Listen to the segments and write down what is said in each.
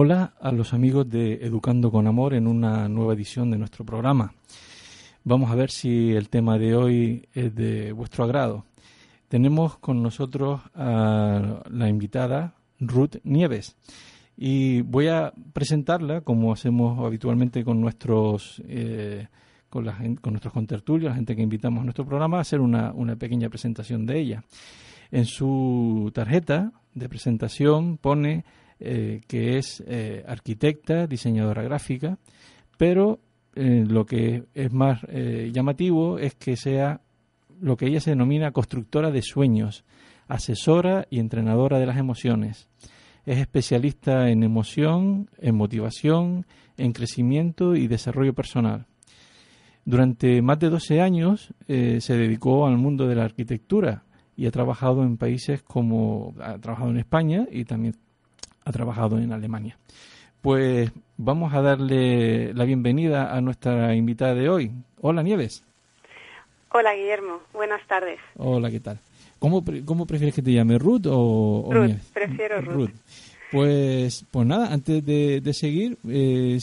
Hola a los amigos de Educando con Amor en una nueva edición de nuestro programa. Vamos a ver si el tema de hoy es de vuestro agrado. Tenemos con nosotros a la invitada Ruth Nieves y voy a presentarla como hacemos habitualmente con nuestros eh, con, la, con nuestros contertulios, la gente que invitamos a nuestro programa, a hacer una, una pequeña presentación de ella. En su tarjeta de presentación pone eh, que es eh, arquitecta, diseñadora gráfica, pero eh, lo que es más llamativo es que sea lo que ella se denomina constructora de sueños, asesora y entrenadora de las emociones. Es especialista en emoción, en motivación, en crecimiento y desarrollo personal. Durante más de 12 años se dedicó al mundo de la arquitectura y ha trabajado en países como ha trabajado en España y también ha trabajado en Alemania. Pues vamos a darle la bienvenida a nuestra invitada de hoy. Hola Nieves. Hola Guillermo, buenas tardes. Hola, ¿qué tal? ¿Cómo, cómo prefieres que te llame, Ruth o, Ruth, prefiero Ruth. Pues, pues nada, antes de, seguir, eh,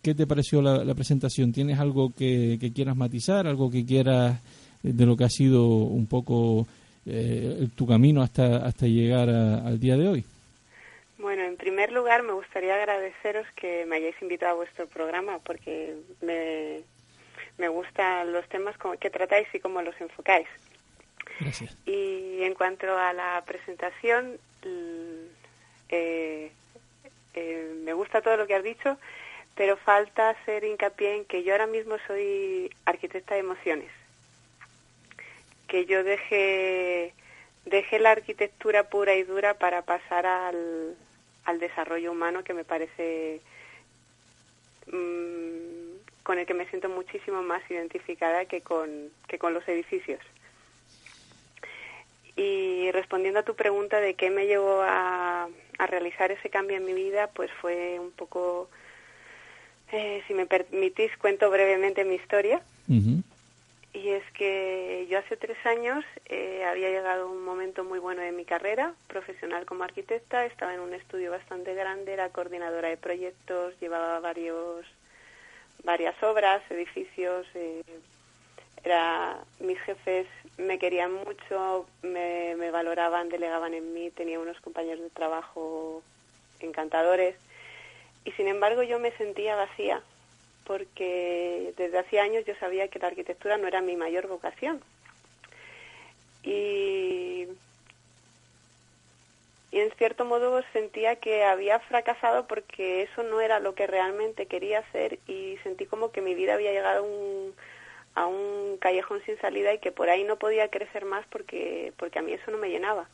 ¿qué te pareció la, presentación? ¿Tienes algo que, quieras matizar, algo que quieras de lo que ha sido un poco eh, tu camino hasta, hasta llegar al día de hoy? En primer lugar me gustaría agradeceros que me hayáis invitado a vuestro programa porque me, me gustan los temas que tratáis y cómo los enfocáis. Gracias. Y en cuanto a la presentación, eh, eh, me gusta todo lo que has dicho, pero falta hacer hincapié en que yo ahora mismo soy arquitecta de emociones. Que yo dejé, dejé la arquitectura pura y dura para pasar al, al desarrollo humano que me parece mm, con el que me siento muchísimo más identificada que con, que con los edificios. Y respondiendo a tu pregunta de qué me llevó a, a realizar ese cambio en mi vida, pues fue un poco, eh, si me permitís, cuento brevemente mi historia. Y es que yo hace tres años eh, había llegado un momento muy bueno de mi carrera profesional como arquitecta. Estaba en un estudio bastante grande, era coordinadora de proyectos, llevaba varios, varias obras, edificios. Eh, era, mis jefes me querían mucho, me, me valoraban, delegaban en mí, tenía unos compañeros de trabajo encantadores. Y sin embargo yo me sentía vacía porque desde hacía años yo sabía que la arquitectura no era mi mayor vocación. Y, y en cierto modo sentía que había fracasado porque eso no era lo que realmente quería hacer y sentí como que mi vida había llegado a un, a un callejón sin salida y que por ahí no podía crecer más porque, porque a mí eso no me llenaba.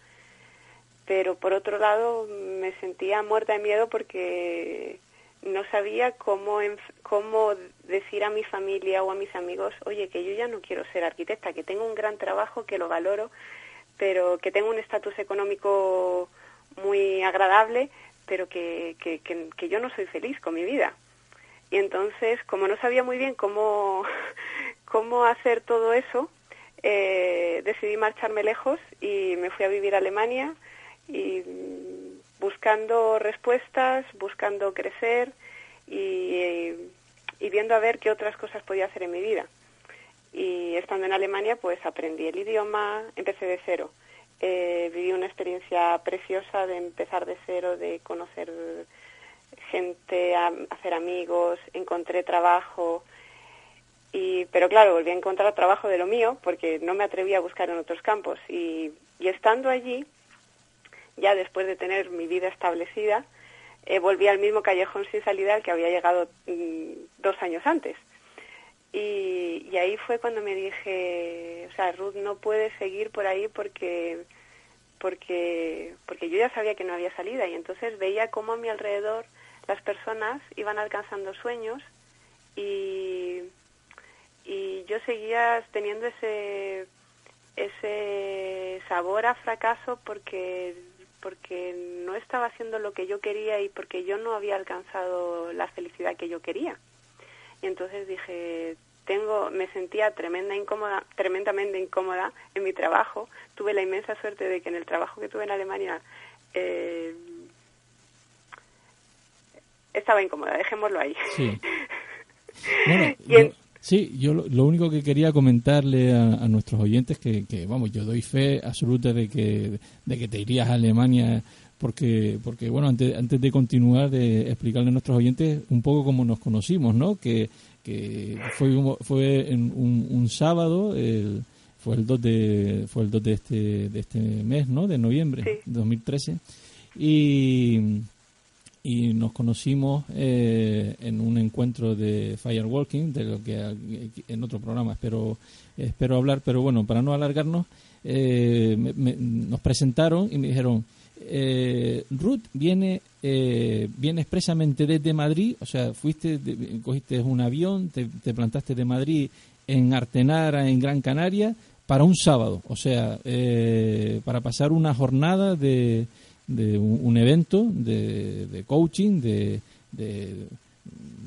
Pero por otro lado me sentía muerta de miedo porque no sabía cómo, cómo decir a mi familia o a mis amigos, oye, que yo ya no quiero ser arquitecta, que tengo un gran trabajo, que lo valoro, pero que tengo un estatus económico muy agradable, pero que, que, que, yo no soy feliz con mi vida. Y entonces, como no sabía muy bien cómo, cómo hacer todo eso, eh, decidí marcharme lejos y me fui a vivir a Alemania y buscando respuestas, buscando crecer y, viendo a ver qué otras cosas podía hacer en mi vida. Y estando en Alemania, pues aprendí el idioma, empecé de cero. Eh, viví una experiencia preciosa de empezar de cero, de conocer gente, hacer amigos, encontré trabajo. Y, pero claro, volví a encontrar trabajo de lo mío porque no me atreví a buscar en otros campos. Y, y estando allí, ya después de tener mi vida establecida, eh, volví al mismo callejón sin salida al que había llegado mm, dos años antes. Y, ahí fue cuando me dije, o sea, Ruth no puede seguir por ahí porque porque porque yo ya sabía que no había salida y entonces veía cómo a mi alrededor las personas iban alcanzando sueños y y yo seguía teniendo ese ese sabor a fracaso porque porque no estaba haciendo lo que yo quería y porque yo no había alcanzado la felicidad que yo quería. Y entonces dije, tengo, me sentía tremenda incómoda, tremendamente incómoda en mi trabajo. Tuve la inmensa suerte de que en el trabajo que tuve en Alemania eh, estaba incómoda, dejémoslo ahí. Sí. Bueno, sí, yo lo, único que quería comentarle a, nuestros oyentes que, que, vamos, yo doy fe absoluta de que, de que te irías a Alemania porque, porque bueno, antes, antes de continuar, de explicarle a nuestros oyentes un poco cómo nos conocimos, ¿no? Que, que fue, fue en un, sábado, el, fue el 2 de, fue el 2 de este, de este mes, ¿no? De noviembre de 2013. Y, y nos conocimos eh, en un encuentro de firewalking, de lo que en otro programa espero, espero hablar, pero bueno, para no alargarnos, eh, nos presentaron y me dijeron, eh, Ruth viene eh, viene expresamente desde Madrid, o sea, fuiste, cogiste un avión, te, plantaste de Madrid en Artenara, en Gran Canaria, para un sábado, o sea, eh, para pasar una jornada de, de un, evento de, coaching, de,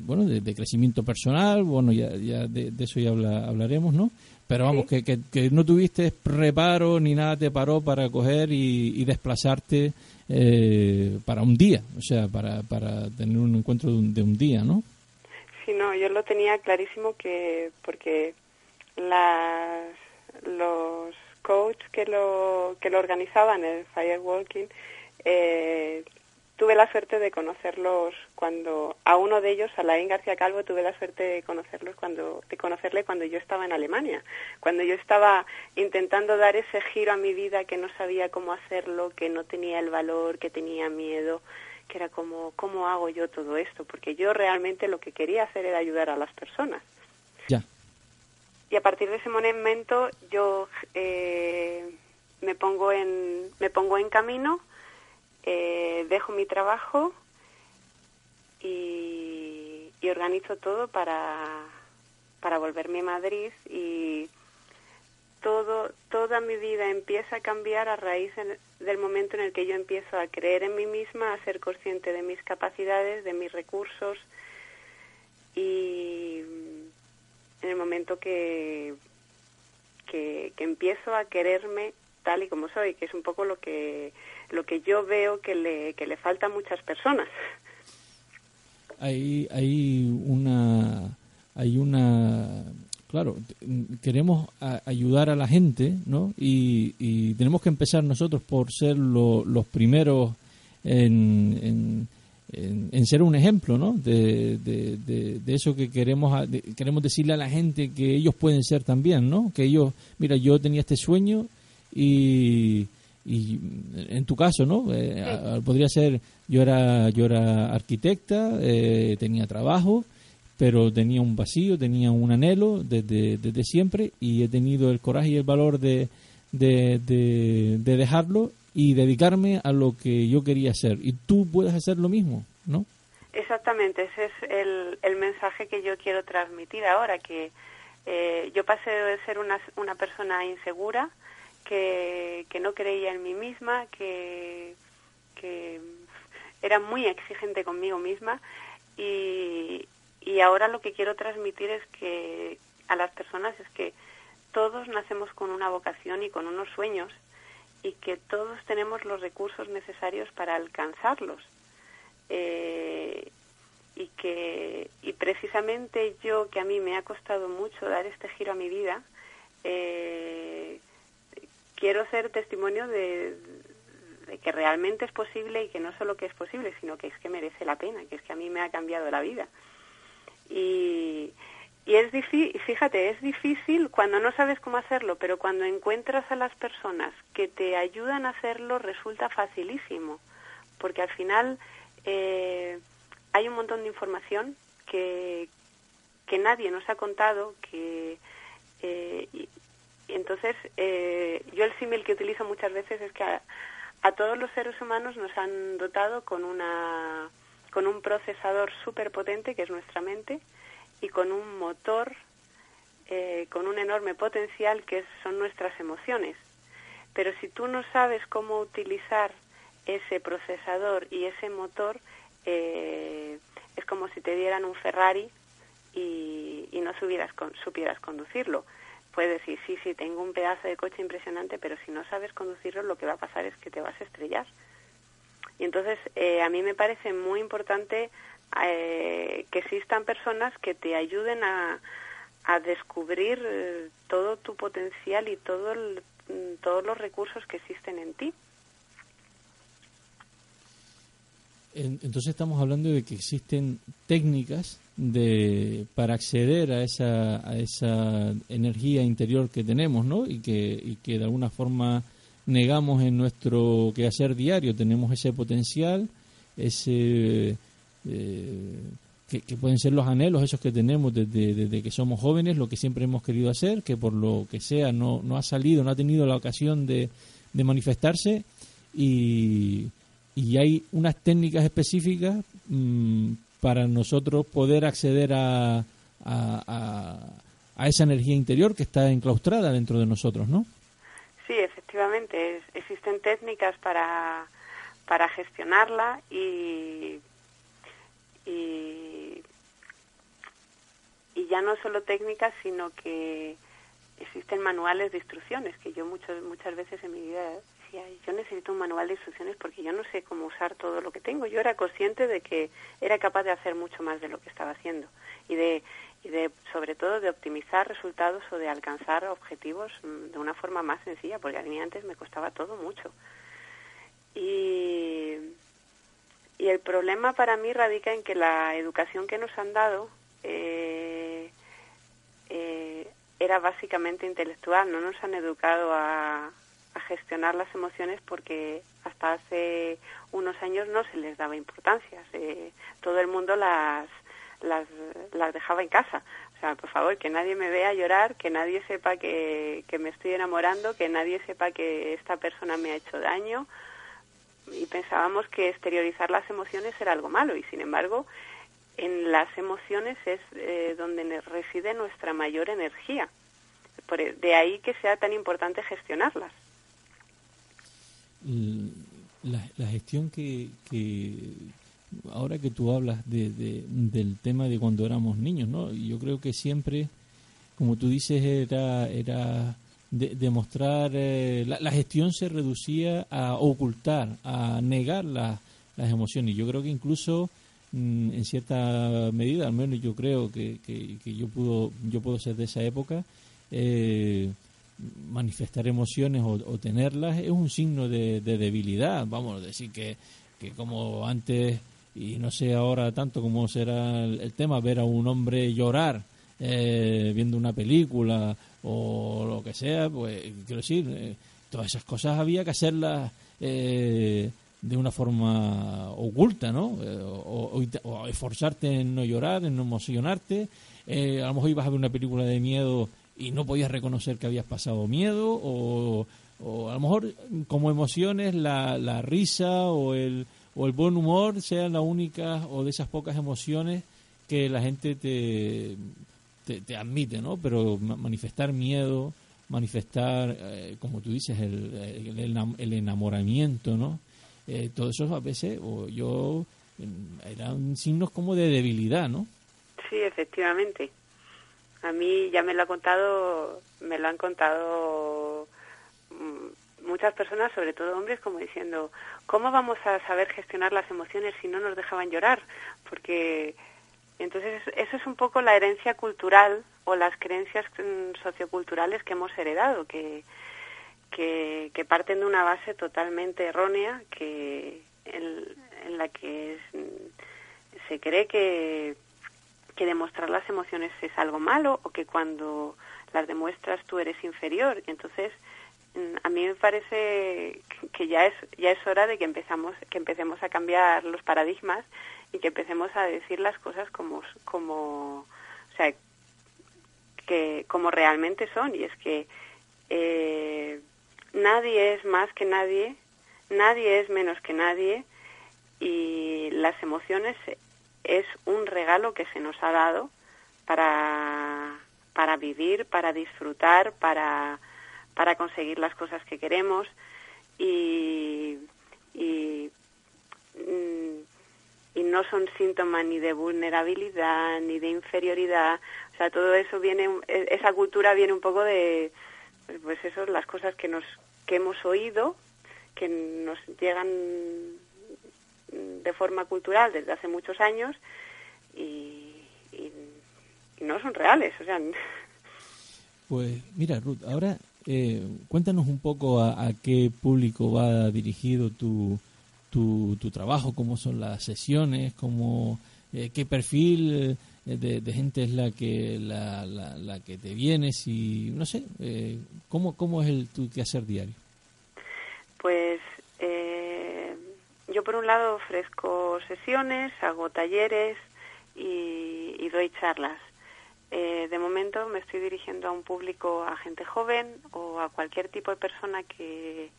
bueno, de, crecimiento personal, bueno, ya, ya de, eso ya hablaremos, ¿no? Pero vamos, que, que, no tuviste reparo ni nada te paró para coger y, desplazarte eh, para un día, o sea, para, para tener un encuentro de un, día, ¿no? Sí, no, yo lo tenía clarísimo que porque las, los coaches que lo, que lo organizaban, el Firewalking, eh, tuve la suerte de conocerlos cuando a uno de ellos, a Laín García Calvo, tuve la suerte de conocerlos cuando de conocerle cuando yo estaba en Alemania, cuando yo estaba intentando dar ese giro a mi vida que no sabía cómo hacerlo, que no tenía el valor, que tenía miedo, que era como cómo hago yo todo esto, porque yo realmente lo que quería hacer era ayudar a las personas. Ya. Y a partir de ese momento yo eh, me pongo en me pongo en camino eh, dejo mi trabajo y, organizo todo para, para volverme a Madrid y todo, toda mi vida empieza a cambiar a raíz del momento en el que yo empiezo a creer en mí misma, a ser consciente de mis capacidades, de mis recursos y en el momento que, que empiezo a quererme tal y como soy, que es un poco lo que lo que yo veo que le, que le falta a muchas personas. Hay, hay una hay una claro queremos ayudar a la gente no y, tenemos que empezar nosotros por ser los primeros en, en, ser un ejemplo ¿no? de, de, eso que queremos queremos decirle a la gente que ellos pueden ser también no que ellos mira yo tenía este sueño y y en tu caso, ¿no? Eh, podría ser, yo era, yo era arquitecta, eh, tenía trabajo, pero tenía un vacío, tenía un anhelo desde, desde siempre y he tenido el coraje y el valor de, de, de, dejarlo y dedicarme a lo que yo quería hacer. Y tú puedes hacer lo mismo, ¿no? Exactamente, ese es el, el mensaje que yo quiero transmitir ahora, que eh, yo pasé de ser una, una persona insegura, que, que no creía en mí misma, que, que era muy exigente conmigo misma y, y ahora lo que quiero transmitir es que a las personas es que todos nacemos con una vocación y con unos sueños y que todos tenemos los recursos necesarios para alcanzarlos. Eh, y que y precisamente yo que a mí me ha costado mucho dar este giro a mi vida eh, quiero ser testimonio de, que realmente es posible y que no solo que es posible sino que es que merece la pena que es que a mí me ha cambiado la vida. Y, es difícil, fíjate, es difícil cuando no sabes cómo hacerlo, pero cuando encuentras a las personas que te ayudan a hacerlo resulta facilísimo, porque al final eh, hay un montón de información que, que nadie nos ha contado, que eh, entonces eh, yo el símil que utilizo muchas veces es que a, todos los seres humanos nos han dotado con una con un procesador súper potente que es nuestra mente y con un motor eh, con un enorme potencial que son nuestras emociones. Pero si tú no sabes cómo utilizar ese procesador y ese motor, eh, es como si te dieran un Ferrari y, no supieras, con, supieras conducirlo. Puedes decir, sí, sí, tengo un pedazo de coche impresionante, pero si no sabes conducirlo, lo que va a pasar es que te vas a estrellar. Y entonces, eh, a mí me parece muy importante eh, que existan personas que te ayuden a, a descubrir eh, todo tu potencial y todo el, todos los recursos que existen en ti. Entonces estamos hablando de que existen técnicas de para acceder a esa a esa energía interior que tenemos, ¿no? Y que y que de alguna forma negamos en nuestro quehacer diario, tenemos ese potencial, ese eh, que, pueden ser los anhelos esos que tenemos desde, desde, que somos jóvenes, lo que siempre hemos querido hacer, que por lo que sea no, no ha salido, no ha tenido la ocasión de, de manifestarse y, y, hay unas técnicas específicas mmm, para nosotros poder acceder a, a, a, a, esa energía interior que está enclaustrada dentro de nosotros, ¿no? Sí, efectivamente, es, existen técnicas para, para gestionarla y y, y ya no solo técnicas, sino que existen manuales de instrucciones, que yo muchas muchas veces en mi vida decía, yo necesito un manual de instrucciones porque yo no sé cómo usar todo lo que tengo. Yo era consciente de que era capaz de hacer mucho más de lo que estaba haciendo y de, y de sobre todo de optimizar resultados o de alcanzar objetivos mm, de una forma más sencilla, porque a mí antes me costaba todo mucho. Y y el problema para mí radica en que la educación que nos han dado eh, eh, era básicamente intelectual. No nos han educado a, a, gestionar las emociones porque hasta hace unos años no se les daba importancia. Eh, todo el mundo las, las, las dejaba en casa. O sea, por favor, que nadie me vea llorar, que nadie sepa que, que me estoy enamorando, que nadie sepa que esta persona me ha hecho daño y pensábamos que exteriorizar las emociones era algo malo y sin embargo en las emociones es eh, donde reside nuestra mayor energía. Por, e, de ahí que sea tan importante gestionarlas. La, la gestión que, que, ahora que tú hablas de, de, del tema de cuando éramos niños, ¿no? Yo creo que siempre, como tú dices, era, era de, demostrar, eh, la, la, gestión se reducía a ocultar, a negar la, las emociones. Yo creo que incluso mm, en cierta medida, al menos yo creo que, que, yo puedo yo puedo ser de esa época, eh, manifestar emociones o, o, tenerlas es un signo de, de debilidad. Vamos a decir que, que como antes y no sé ahora tanto como será el, tema ver a un hombre llorar eh, viendo una película o lo que sea, pues quiero decir, eh, todas esas cosas había que hacerlas eh, de una forma oculta, ¿no? Eh, o, o, esforzarte en no llorar, en no emocionarte. A lo mejor ibas a ver una película de miedo y no podías reconocer que habías pasado miedo, o, o a lo mejor como emociones la, la risa o el, o el buen humor sean las únicas o de esas pocas emociones que la gente te te, te, admite, ¿no? Pero manifestar miedo, manifestar, eh, como tú dices, el, el, enamoramiento, ¿no? Eh, todo eso a veces, o yo, eran signos como de debilidad, ¿no? Sí, efectivamente. A mí ya me lo ha contado, me lo han contado mm, muchas personas, sobre todo hombres, como diciendo, ¿cómo vamos a saber gestionar las emociones si no nos dejaban llorar? Porque entonces eso es un poco la herencia cultural o las creencias mm, socioculturales que hemos heredado, que, que, parten de una base totalmente errónea, que en, la que se cree que, que demostrar las emociones es algo malo o que cuando las demuestras tú eres inferior. Entonces, mm, a mí me parece que ya es ya es hora de que empezamos que empecemos a cambiar los paradigmas y que empecemos a decir las cosas como como o sea que como realmente son y es que eh, nadie es más que nadie nadie es menos que nadie y las emociones es un regalo que se nos ha dado para para vivir para disfrutar para para conseguir las cosas que queremos. Y, y mm, no son síntomas ni de vulnerabilidad ni de inferioridad. O sea todo eso viene esa cultura viene un poco de pues eso las cosas que nos que hemos oído que nos llegan de forma cultural desde hace muchos años y, y, no son reales o sea pues mira Ruth ahora eh, cuéntanos un poco a, a qué público va dirigido tu tu, tu trabajo, cómo son las sesiones, cómo, eh, qué perfil eh, de, gente es la que la, la, que te vienes y no sé, eh, ¿cómo, ¿cómo es el tu quehacer diario? Pues yo por un lado ofrezco sesiones, hago talleres y, doy charlas. de momento me estoy dirigiendo a un público, a gente joven o a cualquier tipo de persona que,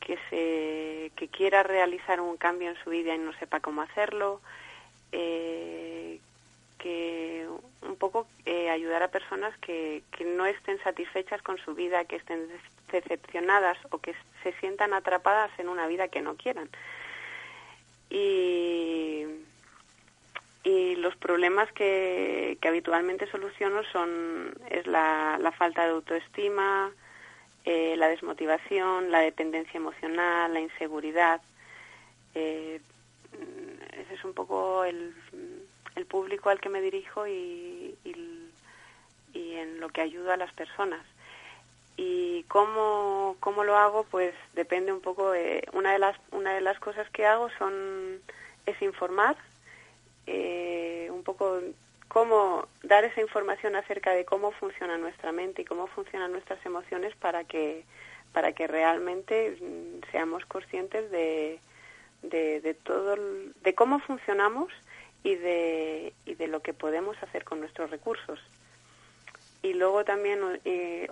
que se que quiera realizar un cambio en su vida y no sepa cómo hacerlo eh, que un poco eh, ayudar a personas que, que no estén satisfechas con su vida que estén decepcionadas o que se sientan atrapadas en una vida que no quieran y y los problemas que, habitualmente soluciono son es la, la falta de autoestima eh, la desmotivación, la dependencia emocional, la inseguridad. Eh, ese es un poco el, el, público al que me dirijo y, y, en lo que ayudo a las personas. Y cómo, cómo lo hago, pues depende un poco. De, una, de las, una de las cosas que hago son es informar, eh, un poco cómo dar esa información acerca de cómo funciona nuestra mente y cómo funcionan nuestras emociones para que para que realmente mm, seamos conscientes de, de, todo de cómo funcionamos y de, y de lo que podemos hacer con nuestros recursos y luego también eh,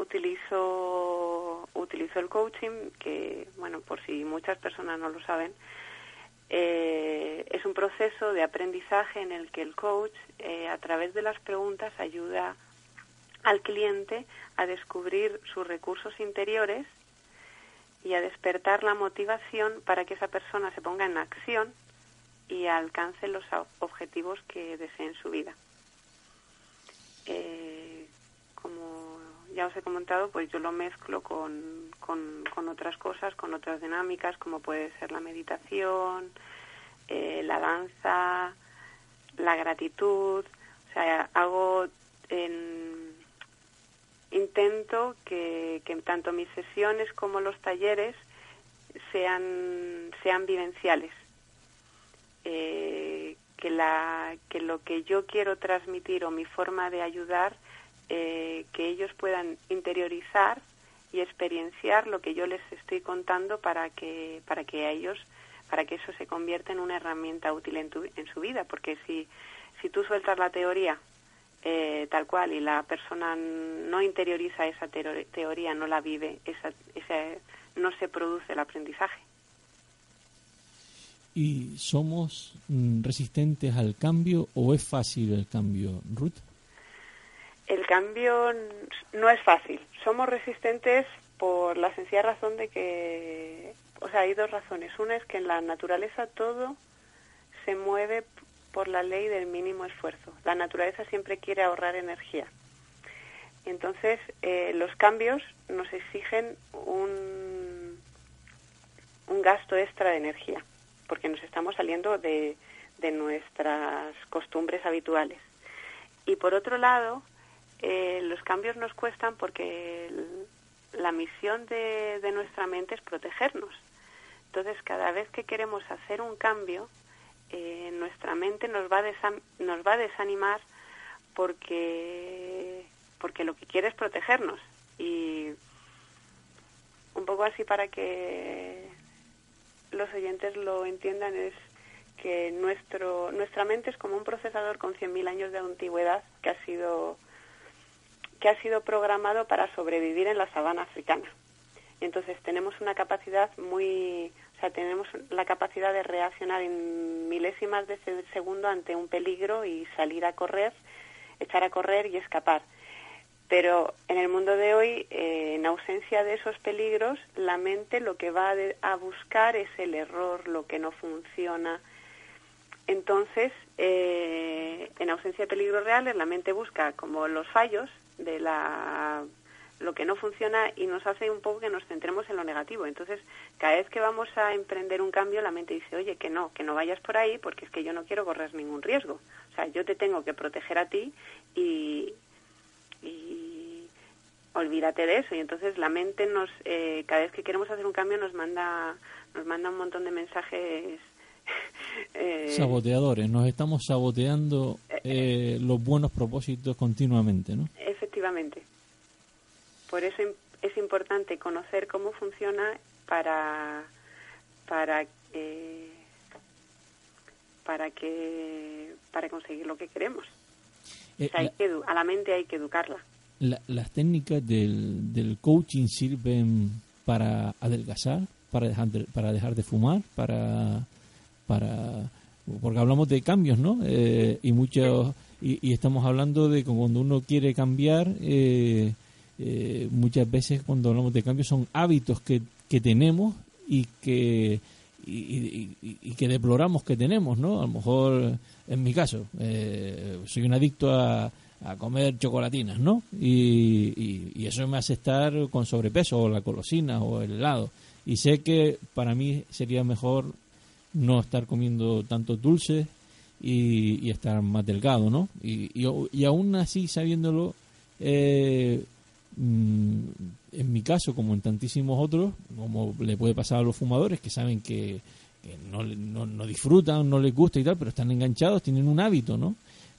utilizo utilizo el coaching que bueno por si muchas personas no lo saben eh, es un proceso de aprendizaje en el que el coach, eh, a través de las preguntas, ayuda al cliente a descubrir sus recursos interiores y a despertar la motivación para que esa persona se ponga en acción y alcance los objetivos que desee en su vida. Eh, ya os he comentado, pues yo lo mezclo con, con, otras cosas, con otras dinámicas, como puede ser la meditación, eh, la danza, la gratitud. O sea, hago en, intento que, que tanto mis sesiones como los talleres sean, sean vivenciales. Eh, que, la, que lo que yo quiero transmitir o mi forma de ayudar eh, que ellos puedan interiorizar y experienciar lo que yo les estoy contando para que para que a ellos para que eso se convierta en una herramienta útil en, tu, en su vida porque si si tú sueltas la teoría eh, tal cual y la persona no interioriza esa teoría no la vive esa, no se produce el aprendizaje ¿Y somos mm, resistentes al cambio o es fácil el cambio, Ruth? El cambio no es fácil. Somos resistentes por la sencilla razón de que, o sea, hay dos razones. Una es que en la naturaleza todo se mueve por la ley del mínimo esfuerzo. La naturaleza siempre quiere ahorrar energía. Entonces, eh, los cambios nos exigen un, un gasto extra de energía, porque nos estamos saliendo de, de nuestras costumbres habituales. Y por otro lado, eh, los cambios nos cuestan porque la misión de, de, nuestra mente es protegernos. Entonces, cada vez que queremos hacer un cambio, eh, nuestra mente nos va, a nos va a desanimar porque, porque lo que quiere es protegernos. Y un poco así para que los oyentes lo entiendan es que nuestro, nuestra mente es como un procesador con 100.000 años de antigüedad que ha sido que ha sido programado para sobrevivir en la sabana africana. Entonces tenemos una capacidad muy, o sea, tenemos la capacidad de reaccionar en milésimas de segundo ante un peligro y salir a correr, echar a correr y escapar. Pero en el mundo de hoy, eh, en ausencia de esos peligros, la mente lo que va a buscar es el error, lo que no funciona, entonces, eh, en ausencia de peligros reales, la mente busca como los fallos de la lo que no funciona y nos hace un poco que nos centremos en lo negativo. Entonces, cada vez que vamos a emprender un cambio, la mente dice, oye, que no, que no vayas por ahí porque es que yo no quiero correr ningún riesgo. O sea, yo te tengo que proteger a ti y, y olvídate de eso. Y entonces la mente nos, eh, cada vez que queremos hacer un cambio, nos manda, nos manda un montón de mensajes eh, Saboteadores, nos estamos saboteando eh, eh, los buenos propósitos continuamente, ¿no? Efectivamente. Por eso es importante conocer cómo funciona para para para que para conseguir lo que queremos. a la mente hay que educarla. las técnicas del, del coaching sirven para adelgazar, para dejar para dejar de fumar, para para porque hablamos de cambios, ¿no? Eh, y muchos y, estamos hablando de que cuando uno quiere cambiar, eh, eh, muchas veces cuando hablamos de cambios son hábitos que, que tenemos y que y, que deploramos que tenemos, ¿no? A lo mejor, en mi caso, soy un adicto a, a comer chocolatinas, ¿no? Y, y, eso me hace estar con sobrepeso, o la colosina, o el helado. Y sé que para mí sería mejor no estar comiendo tanto dulces y, estar más delgado, ¿no? Y, y, aún así, sabiéndolo, eh, mm, en mi caso, como en tantísimos otros, como le puede pasar a los fumadores que saben que, no, no, disfrutan, no les gusta y tal, pero están enganchados, tienen un hábito, ¿no?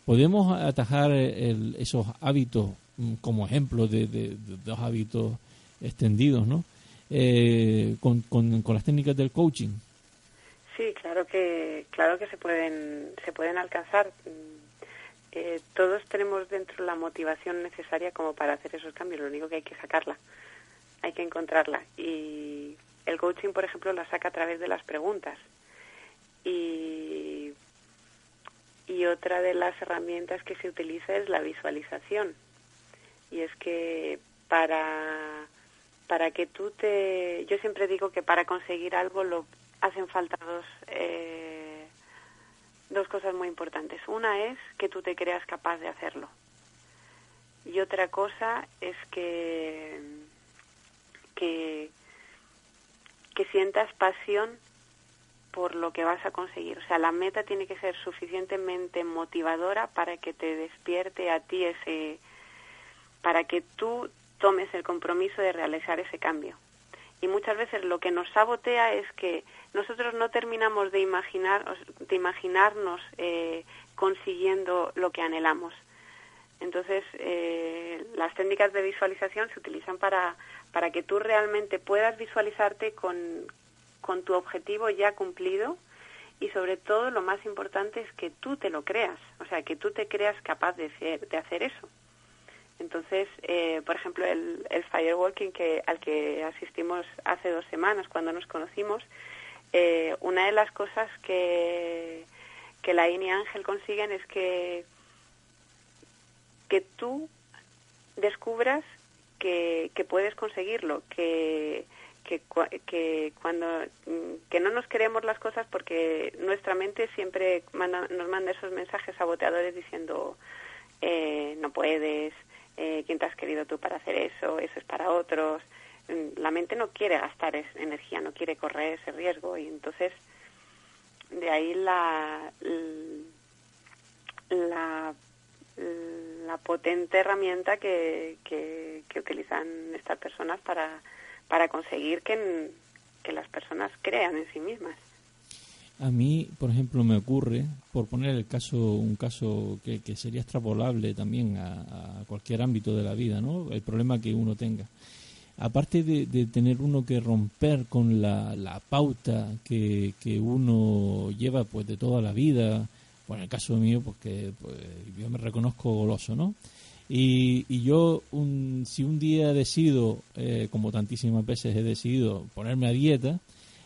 Podemos atajar esos hábitos mm, como ejemplo de, de, dos hábitos extendidos, ¿no? Eh, con, con, con las técnicas del coaching. Sí, claro que claro que se pueden se pueden alcanzar. Mm, eh, todos tenemos dentro la motivación necesaria como para hacer esos cambios. Lo único que hay que sacarla, hay que encontrarla. Y el coaching, por ejemplo, la saca a través de las preguntas. Y y otra de las herramientas que se utiliza es la visualización. Y es que para para que tú te yo siempre digo que para conseguir algo lo hacen falta dos, eh, dos cosas muy importantes. Una es que tú te creas capaz de hacerlo. Y otra cosa es que, que, que sientas pasión por lo que vas a conseguir. O sea, la meta tiene que ser suficientemente motivadora para que te despierte a ti ese, para que tú tomes el compromiso de realizar ese cambio. Y muchas veces lo que nos sabotea es que nosotros no terminamos de imaginar de imaginarnos eh, consiguiendo lo que anhelamos. Entonces eh, las técnicas de visualización se utilizan para para que tú realmente puedas visualizarte con, con tu objetivo ya cumplido y sobre todo lo más importante es que tú te lo creas o sea que tú te creas capaz de hacer, de hacer eso entonces, eh, por ejemplo, el, el firewalking que, al que asistimos hace dos semanas cuando nos conocimos, eh, una de las cosas que, que la INI Ángel consiguen es que, que tú descubras que, que puedes conseguirlo, que, que, que, cuando que no nos queremos las cosas porque nuestra mente siempre nos manda esos mensajes saboteadores diciendo eh, no puedes, eh, quién te has querido tú para hacer eso, eso es para otros. Mm, la mente no quiere gastar energía, no quiere correr ese riesgo y entonces de ahí la, la, la potente herramienta que, que, que utilizan estas personas para, para conseguir que, que las personas crean en sí mismas. A mí, por ejemplo, me ocurre, por poner el caso, un caso que, que sería extrapolable también a, cualquier ámbito de la vida, ¿no? El problema que uno tenga. Aparte de, de tener uno que romper con la, la pauta que, que, uno lleva pues de toda la vida, bueno, en el caso mío, porque pues, yo me reconozco goloso, ¿no? Y, y yo, un, si un día decido, eh, como tantísimas veces he decidido, ponerme a dieta,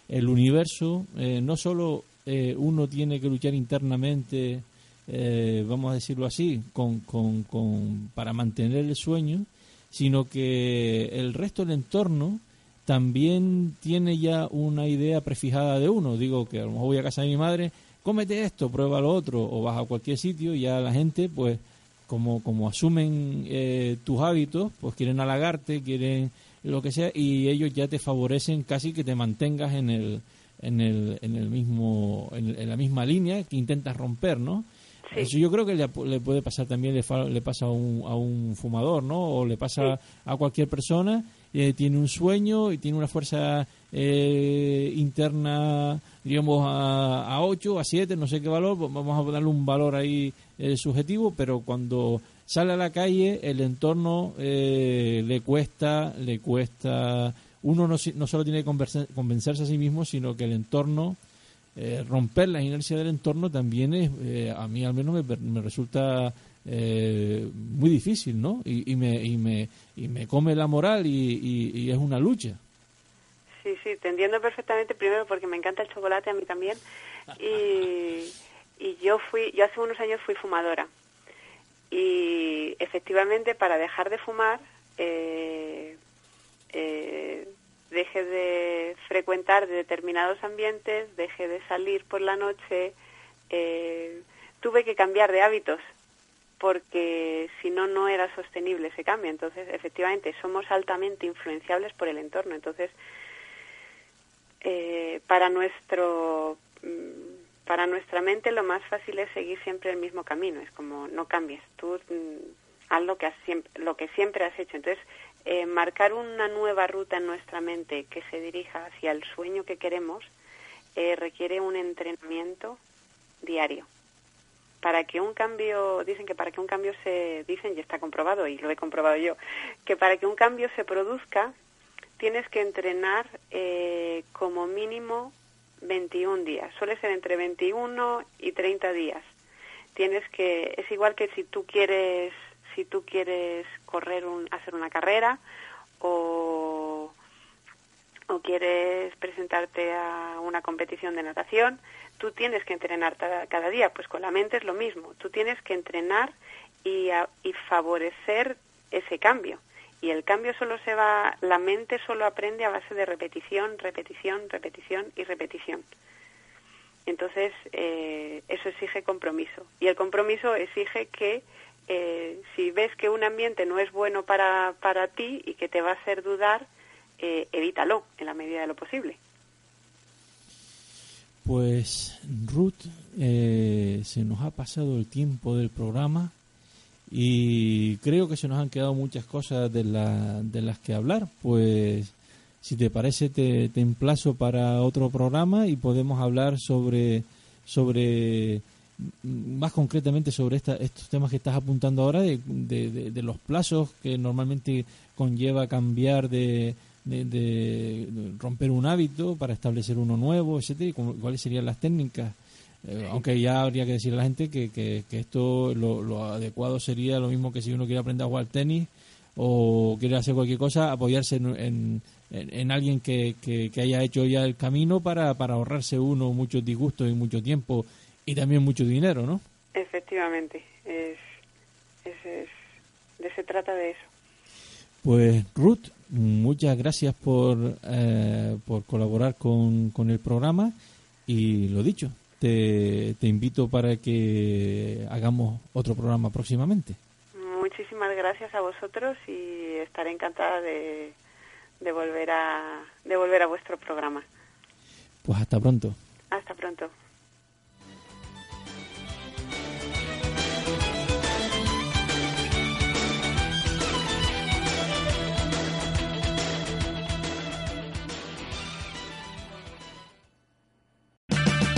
el universo, eh, no solo eh, uno tiene que luchar internamente, eh, vamos a decirlo así, con, con, con, para mantener el sueño, sino que el resto del entorno también tiene ya una idea prefijada de uno. Digo que a lo mejor voy a casa de mi madre, cómete esto, prueba lo otro, o vas a cualquier sitio y ya la gente, pues, como, como asumen tus hábitos, pues quieren halagarte, quieren lo que sea, y ellos ya te favorecen casi que te mantengas en el, en el, en el mismo, en, la misma línea que intentas romper, ¿no? Eso yo creo que le, puede pasar también, le, le pasa a un, a un fumador, ¿no? O le pasa a cualquier persona, eh, tiene un sueño y tiene una fuerza eh, interna, digamos, a, a 8, a 7, no sé qué valor, vamos a darle un valor ahí eh, subjetivo, pero cuando sale a la calle, el entorno eh, le cuesta, le cuesta, uno no, no solo tiene que convencerse a sí mismo, sino que el entorno, eh, romper la inercia del entorno también es, eh, a mí al menos me, resulta muy difícil, ¿no? Y, y, me, y, me, y me come la moral y, y, es una lucha. Sí, sí, te entiendo perfectamente, primero porque me encanta el chocolate a mí también, y, y yo fui, yo hace unos años fui fumadora y efectivamente para dejar de fumar eh, eh, deje de frecuentar determinados ambientes, deje de salir por la noche, eh, tuve que cambiar de hábitos porque si no, no era sostenible ese cambio. Entonces, efectivamente, somos altamente influenciables por el entorno. Entonces, eh, para nuestro mm, para nuestra mente lo más fácil es seguir siempre el mismo camino, es como no cambies, tú mm, haz lo que, has siempre, lo que siempre has hecho. Entonces, eh, marcar una nueva ruta en nuestra mente que se dirija hacia el sueño que queremos eh, requiere un entrenamiento diario. Para que un cambio, dicen que para que un cambio se, dicen y está comprobado, y lo he comprobado yo, que para que un cambio se produzca tienes que entrenar eh, como mínimo 21 días. Suele ser entre 21 y 30 días. Tienes que es igual que si tú quieres si tú quieres correr un, hacer una carrera o o quieres presentarte a una competición de natación, tú tienes que entrenar cada, día, pues con la mente es lo mismo, tú tienes que entrenar y, y favorecer ese cambio. Y el cambio solo se va, la mente solo aprende a base de repetición, repetición, repetición y repetición. Entonces, eh, eso exige compromiso. Y el compromiso exige que eh, si ves que un ambiente no es bueno para, para ti y que te va a hacer dudar, eh, evítalo en la medida de lo posible. Pues, Ruth, se nos ha pasado el tiempo del programa y creo que se nos han quedado muchas cosas de, la, de las que hablar. Pues si te parece te, te emplazo para otro programa y podemos hablar sobre, sobre más concretamente sobre esta, estos temas que estás apuntando ahora, de, de, los plazos que normalmente conlleva cambiar de, de, romper un hábito para establecer uno nuevo, etcétera, y cuáles serían las técnicas eh, aunque ya habría que decirle a la gente que, que, esto lo, adecuado sería lo mismo que si uno quiere aprender a jugar tenis o quiere hacer cualquier cosa, apoyarse en, en, alguien que, que, haya hecho ya el camino para, para ahorrarse uno muchos disgustos y mucho tiempo y también mucho dinero, ¿no? Efectivamente, es, es, de se trata de eso. Pues Ruth, muchas gracias por, eh, por colaborar con, con el programa y lo dicho, te, te invito para que hagamos otro programa próximamente. Muchísimas gracias a vosotros y estaré encantada de, de volver a de volver a vuestro programa. Pues hasta pronto. Hasta pronto.